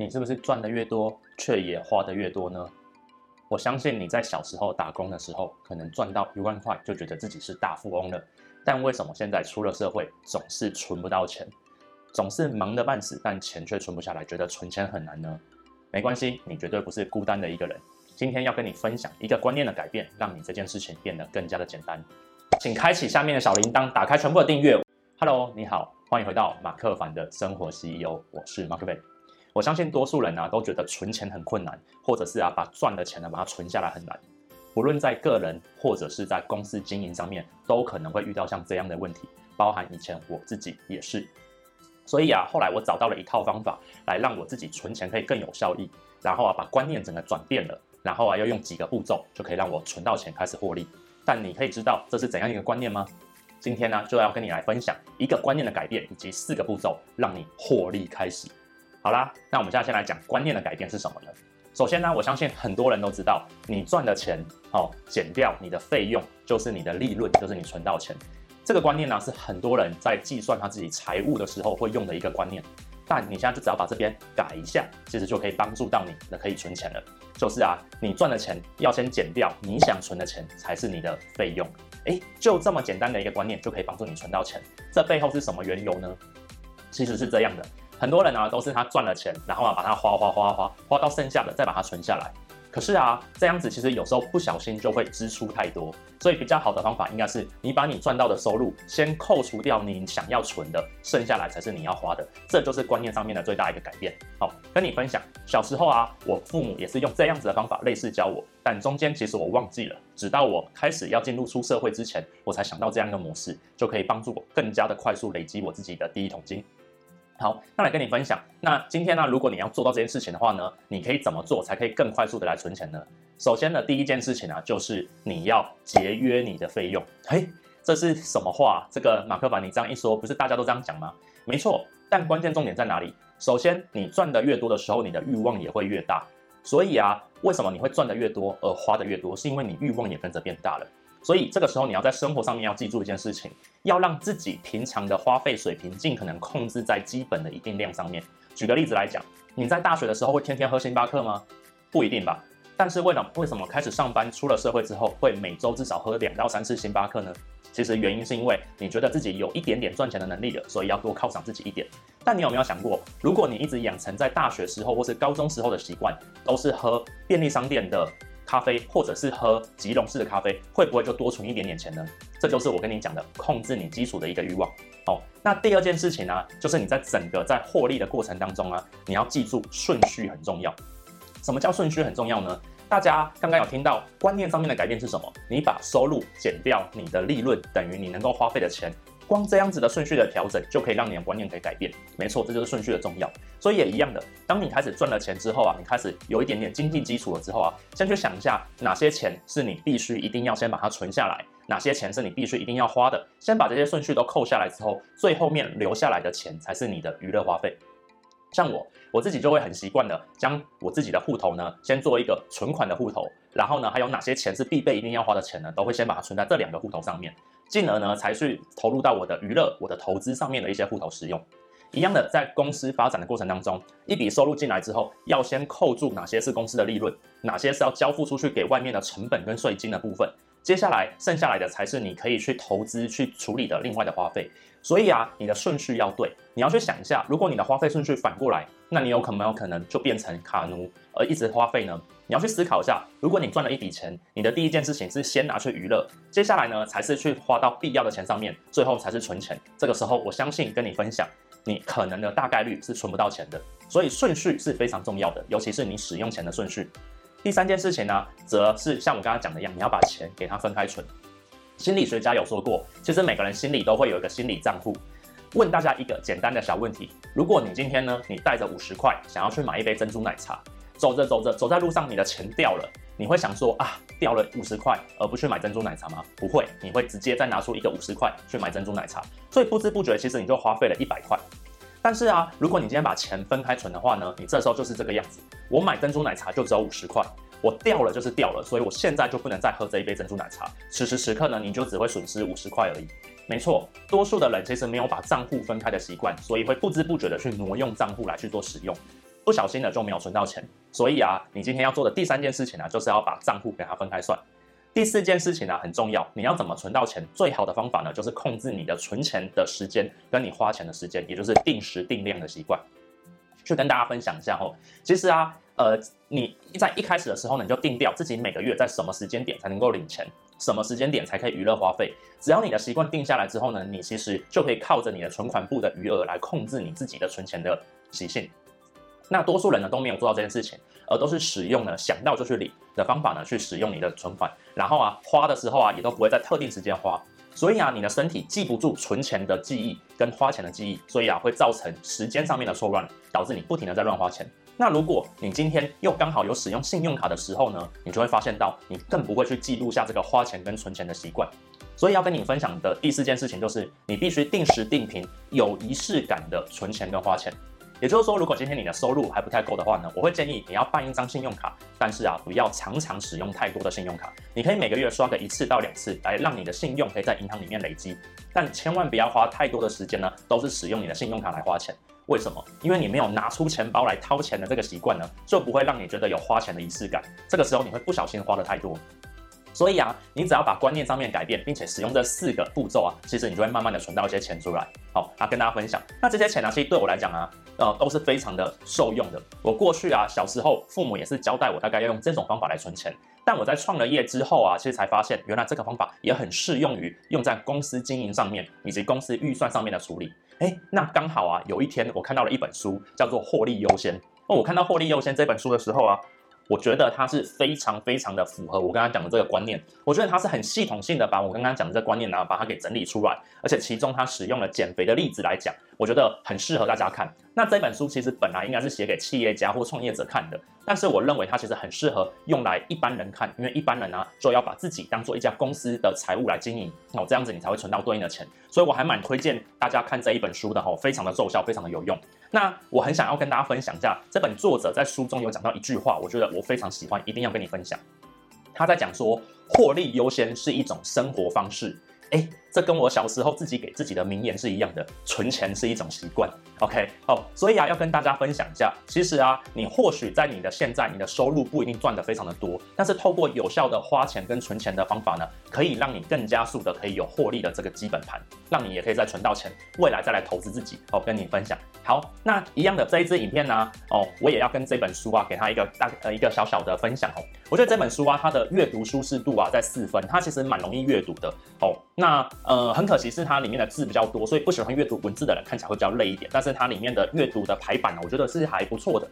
你是不是赚的越多，却也花的越多呢？我相信你在小时候打工的时候，可能赚到一万块就觉得自己是大富翁了。但为什么现在出了社会，总是存不到钱，总是忙得半死，但钱却存不下来，觉得存钱很难呢？没关系，你绝对不是孤单的一个人。今天要跟你分享一个观念的改变，让你这件事情变得更加的简单。请开启下面的小铃铛，打开全部的订阅。Hello，你好，欢迎回到马克凡的生活 CEO，我是马克凡。我相信多数人啊都觉得存钱很困难，或者是啊把赚的钱呢把它存下来很难。不论在个人或者是在公司经营上面，都可能会遇到像这样的问题，包含以前我自己也是。所以啊，后来我找到了一套方法，来让我自己存钱可以更有效益，然后啊把观念整个转变了，然后啊要用几个步骤就可以让我存到钱开始获利。但你可以知道这是怎样一个观念吗？今天呢就要跟你来分享一个观念的改变，以及四个步骤让你获利开始。好啦，那我们现在先来讲观念的改变是什么呢？首先呢，我相信很多人都知道，你赚的钱哦，减掉你的费用就是你的利润，就是你存到钱。这个观念呢，是很多人在计算他自己财务的时候会用的一个观念。但你现在就只要把这边改一下，其实就可以帮助到你，那可以存钱了。就是啊，你赚的钱要先减掉你想存的钱，才是你的费用。诶，就这么简单的一个观念，就可以帮助你存到钱。这背后是什么缘由呢？其实是这样的。很多人呢、啊、都是他赚了钱，然后啊把它花花花花花到剩下的再把它存下来。可是啊这样子其实有时候不小心就会支出太多，所以比较好的方法应该是你把你赚到的收入先扣除掉你想要存的，剩下来才是你要花的。这就是观念上面的最大一个改变。好，跟你分享，小时候啊我父母也是用这样子的方法类似教我，但中间其实我忘记了，直到我开始要进入出社会之前，我才想到这样一个模式，就可以帮助我更加的快速累积我自己的第一桶金。好，那来跟你分享。那今天呢，如果你要做到这件事情的话呢，你可以怎么做才可以更快速的来存钱呢？首先呢，第一件事情啊，就是你要节约你的费用。嘿，这是什么话？这个马克凡，你这样一说，不是大家都这样讲吗？没错，但关键重点在哪里？首先，你赚的越多的时候，你的欲望也会越大。所以啊，为什么你会赚的越多而花的越多？是因为你欲望也跟着变大了。所以这个时候你要在生活上面要记住一件事情，要让自己平常的花费水平尽可能控制在基本的一定量上面。举个例子来讲，你在大学的时候会天天喝星巴克吗？不一定吧。但是为了为什么开始上班出了社会之后会每周至少喝两到三次星巴克呢？其实原因是因为你觉得自己有一点点赚钱的能力了，所以要多犒赏自己一点。但你有没有想过，如果你一直养成在大学时候或是高中时候的习惯，都是喝便利商店的咖啡，或者是喝即溶式的咖啡，会不会就多存一点点钱呢？这就是我跟你讲的，控制你基础的一个欲望。哦，那第二件事情呢、就是你在整个在获利的过程当中啊，你要记住顺序很重要。什么叫顺序很重要呢？大家刚刚有听到观念上面的改变是什么？你把收入减掉你的利润，等于你能够花费的钱。光这样子的顺序的调整，就可以让你的观念可以改变。没错，这就是顺序的重要。所以也一样的，当你开始赚了钱之后啊，你开始有一点点经济基础了之后啊，先去想一下哪些钱是你必须一定要先把它存下来，哪些钱是你必须一定要花的。先把这些顺序都扣下来之后，最后面留下来的钱才是你的娱乐花费。像我，我自己就会很习惯的将我自己的户头呢，先做一个存款的户头，然后呢，还有哪些钱是必备一定要花的钱呢，都会先把它存在这两个户头上面。进而呢，才去投入到我的娱乐、我的投资上面的一些户头使用。一样的，在公司发展的过程当中，一笔收入进来之后，要先扣住哪些是公司的利润，哪些是要交付出去给外面的成本跟税金的部分。接下来剩下来的才是你可以去投资去处理的另外的花费。所以啊，你的顺序要对，你要去想一下，如果你的花费顺序反过来，那你有可没有可能就变成卡奴而一直花费呢？你要去思考一下，如果你赚了一笔钱，你的第一件事情是先拿去娱乐，接下来呢才是去花到必要的钱上面，最后才是存钱。这个时候，我相信跟你分享，你可能的大概率是存不到钱的。所以顺序是非常重要的，尤其是你使用钱的顺序。第三件事情呢，则是像我刚刚讲的一样，你要把钱给它分开存。心理学家有说过，其实每个人心里都会有一个心理账户。问大家一个简单的小问题：如果你今天呢，你带着五十块想要去买一杯珍珠奶茶，走着走着走在路上，你的钱掉了，你会想说啊，掉了五十块，而不去买珍珠奶茶吗？不会，你会直接再拿出一个五十块去买珍珠奶茶。所以不知不觉，其实你就花费了一百块。但是啊，如果你今天把钱分开存的话呢，你这时候就是这个样子。我买珍珠奶茶就只有五十块，我掉了就是掉了，所以我现在就不能再喝这一杯珍珠奶茶。此时此刻呢，你就只会损失五十块而已。没错，多数的人其实没有把账户分开的习惯，所以会不知不觉的去挪用账户来去做使用。不小心的就没有存到钱。所以啊，你今天要做的第三件事情呢、就是要把账户给它分开算。第四件事情呢、很重要，你要怎么存到钱？最好的方法呢，就是控制你的存钱的时间跟你花钱的时间，也就是定时定量的习惯。去跟大家分享一下哦。其实啊，呃，你在一开始的时候呢，你就定掉自己每个月在什么时间点才能够领钱，什么时间点才可以娱乐花费。只要你的习惯定下来之后呢，你其实就可以靠着你的存款簿的余额来控制你自己的存钱的习性。那多数人呢都没有做到这件事情，而都是使用呢想到就去领的方法呢去使用你的存款，然后啊花的时候啊也都不会在特定时间花。所以啊，你的身体记不住存钱的记忆跟花钱的记忆，所以啊，会造成时间上面的错乱，导致你不停的在乱花钱。那如果你今天又刚好有使用信用卡的时候呢，你就会发现到你更不会去记录下这个花钱跟存钱的习惯。所以要跟你分享的第四件事情就是，你必须定时定频、有仪式感的存钱跟花钱。也就是说，如果今天你的收入还不太够的话呢，我会建议你要办一张信用卡，但是啊，不要常常使用太多的信用卡。你可以每个月刷个一次到两次，来让你的信用可以在银行里面累积。但千万不要花太多的时间呢，都是使用你的信用卡来花钱。为什么？因为你没有拿出钱包来掏钱的这个习惯呢，就不会让你觉得有花钱的仪式感。这个时候你会不小心花得太多。所以啊，你只要把观念上面改变，并且使用这四个步骤啊，其实你就会慢慢的存到一些钱出来。好，啊，跟大家分享。那这些钱呢，其实对我来讲啊，呃，都是非常的受用的。我过去啊，小时候父母也是交代我大概要用这种方法来存钱。但我在创了业之后啊，其实才发现，原来这个方法也很适用于用在公司经营上面，以及公司预算上面的处理。哎，那刚好啊，有一天我看到了一本书，叫做《获利优先》。哦，我看到《获利优先》这本书的时候啊。我觉得它是非常非常的符合我刚刚讲的这个观念。我觉得它是很系统性的把我刚刚讲的这个观念呢，把它给整理出来，而且其中它使用了减肥的例子来讲，我觉得很适合大家看。那这本书其实本来应该是写给企业家或创业者看的，但是我认为它其实很适合用来一般人看，因为一般人呢、就要把自己当做一家公司的财务来经营，哦，这样子你才会存到对应的钱。所以我还蛮推荐大家看这一本书的哦，非常的奏效，非常的有用。那我很想要跟大家分享一下，这本作者在书中有讲到一句话，我觉得我非常喜欢，一定要跟你分享。他在讲说，获利优先是一种生活方式。哎，这跟我小时候自己给自己的名言是一样的，存钱是一种习惯。OK，哦，所以啊，要跟大家分享一下，其实啊，你或许在你的现在，你的收入不一定赚得非常的多，但是透过有效的花钱跟存钱的方法呢，可以让你更加速的可以有获利的这个基本盘，让你也可以再存到钱，未来再来投资自己。哦，跟你分享。好，那一样的这一支影片呢，哦，我也要跟这本书啊，给他一个大呃一个小小的分享哦。我觉得这本书啊，它的阅读舒适度啊，在四分，它其实蛮容易阅读的哦。那呃，很可惜是它里面的字比较多，所以不喜欢阅读文字的人看起来会比较累一点。但是它里面的阅读的排版呢，我觉得是还不错的。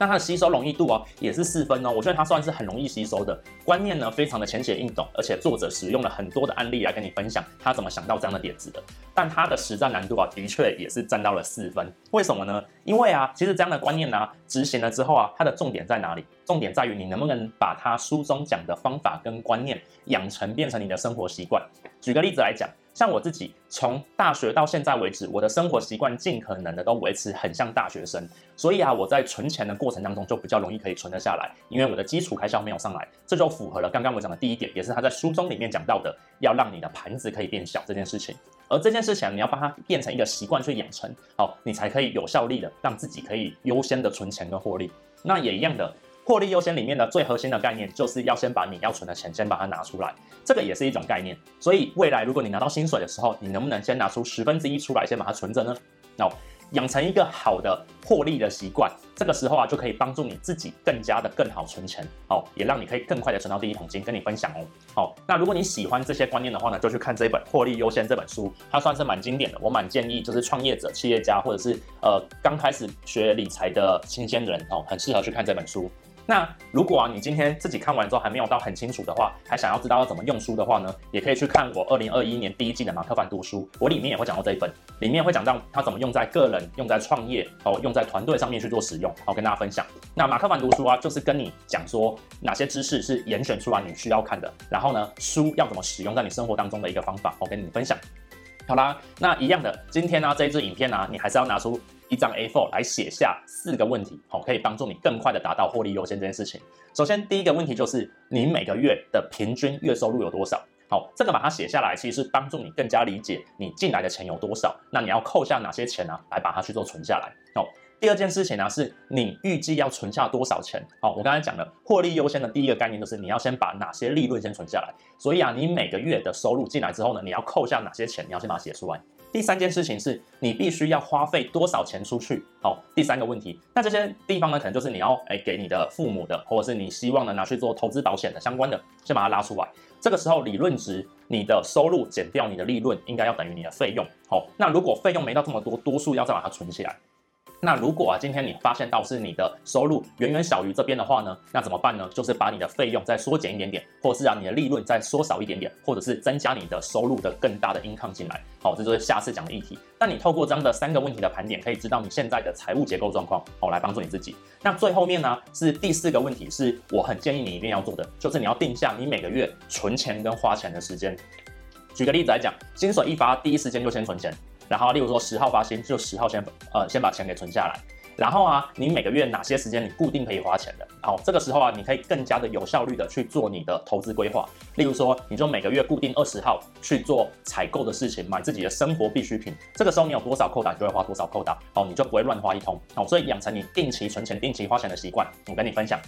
那它的吸收容易度哦，也是四分哦。我觉得它算是很容易吸收的，观念呢非常的浅显易懂，而且作者使用了很多的案例来跟你分享他怎么想到这样的点子的。但它的实战难度啊，的确也是占到了四分。为什么呢？因为啊，其实这样的观念呢、执行了之后啊，它的重点在哪里？重点在于你能不能把它书中讲的方法跟观念养成，变成你的生活习惯。举个例子来讲。像我自己从大学到现在为止，我的生活习惯尽可能的都维持很像大学生，所以啊，我在存钱的过程当中就比较容易可以存得下来，因为我的基础开销没有上来，这就符合了刚刚我讲的第一点，也是他在书中里面讲到的，要让你的盘子可以变小这件事情。而这件事情你要把它变成一个习惯去养成，好，你才可以有效力的让自己可以优先的存钱跟获利。那也一样的。获利优先里面的最核心的概念，就是要先把你要存的钱先把它拿出来，这个也是一种概念。所以未来如果你拿到薪水的时候，你能不能先拿出十分之一出来，先把它存着呢？哦，养成一个好的获利的习惯，这个时候啊，就可以帮助你自己更加的更好存钱，哦，也让你可以更快的存到第一桶金。跟你分享哦，好，那如果你喜欢这些观念的话呢，就去看这一本《获利优先》这本书，它算是蛮经典的，我蛮建议就是创业者、企业家或者是呃刚开始学理财的新鲜人哦，很适合去看这本书。那如果啊，你今天自己看完之后还没有到很清楚的话，还想要知道要怎么用书的话呢，也可以去看我二零二一年第一季的马克凡读书，我里面也会讲到这一本，里面会讲到他怎么用在个人、用在创业哦、用在团队上面去做使用，好跟大家分享。那马克凡读书啊，就是跟你讲说哪些知识是严选出来你需要看的，然后呢，书要怎么使用在你生活当中的一个方法，我跟你分享。好啦，那一样的，今天呢、这一支影片呢、你还是要拿出。一张 A4 来写下四个问题，好，可以帮助你更快的达到获利优先这件事情。首先，第一个问题就是你每个月的平均月收入有多少？好，这个把它写下来，其实是帮助你更加理解你进来的钱有多少。那你要扣下哪些钱呢、来把它去做存下来。好，第二件事情呢，是你预计要存下多少钱？好，我刚才讲了获利优先的第一个概念就是你要先把哪些利润先存下来。所以啊，你每个月的收入进来之后呢，你要扣下哪些钱？你要先把它写出来。第三件事情是你必须要花费多少钱出去。好，第三个问题，那这些地方呢，可能就是你要诶给你的父母的，或者是你希望呢拿去做投资保险的相关的，先把它拉出来。这个时候理论值，你的收入减掉你的利润，应该要等于你的费用。好，那如果费用没到这么多，多数要再把它存起来。那如果啊，今天你发现到是你的收入远远小于这边的话呢，那怎么办呢？就是把你的费用再缩减一点点，或是让你的利润再缩少一点点，或者是增加你的收入的更大的 income 进来。好，这就是下次讲的议题。那你透过这样的三个问题的盘点，可以知道你现在的财务结构状况，好，来帮助你自己。那最后面呢，是第四个问题，是我很建议你一定要做的，就是你要定下你每个月存钱跟花钱的时间。举个例子来讲，薪水一发，第一时间就先存钱。然后，例如说十号发薪，就十号先呃先把钱给存下来。然后啊，你每个月哪些时间你固定可以花钱的？好，这个时候啊，你可以更加的有效率的去做你的投资规划。例如说，你就每个月固定二十号去做采购的事情，买自己的生活必需品。这个时候你有多少扣打，你就会花多少扣打。好，你就不会乱花一通。好，所以养成你定期存钱、定期花钱的习惯。我跟你分享。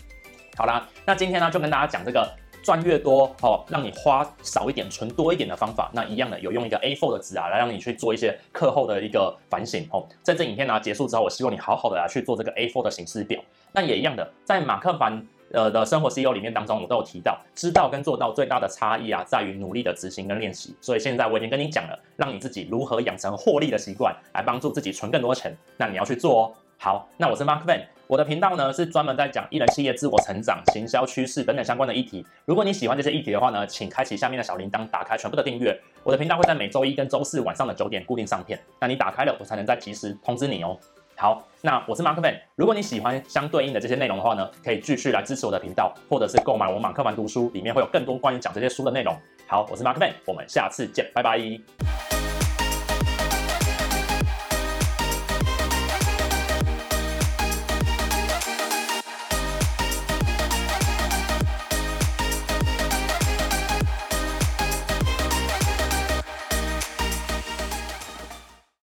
好啦，那今天呢就跟大家讲这个。赚越多，哦，让你花少一点，存多一点的方法，那一样的有用一个 A4 的纸啊，来让你去做一些课后的一个反省哦。在这影片呢结束之后，我希望你好好的来去做这个 A4 的行事表。那也一样的，在马克凡呃的生活 CEO 里面当中，我都有提到，知道跟做到最大的差异啊，在于努力的执行跟练习。所以现在我已经跟你讲了，让你自己如何养成获利的习惯，来帮助自己存更多钱。那你要去做哦。好，那我是 Mark Van。我的频道呢是专门在讲艺人企业自我成长、行销趋势等等相关的议题。如果你喜欢这些议题的话呢，请开启下面的小铃铛，打开全部的订阅。我的频道会在每周一跟周四晚上的九点固定上片，那你打开了，我才能再及时通知你哦。好，那我是 Mark Van，。如果你喜欢相对应的这些内容的话呢，可以继续来支持我的频道，或者是购买我马克凡读书，里面会有更多关于讲这些书的内容。好，我是 Mark Van，，我们下次见，拜拜。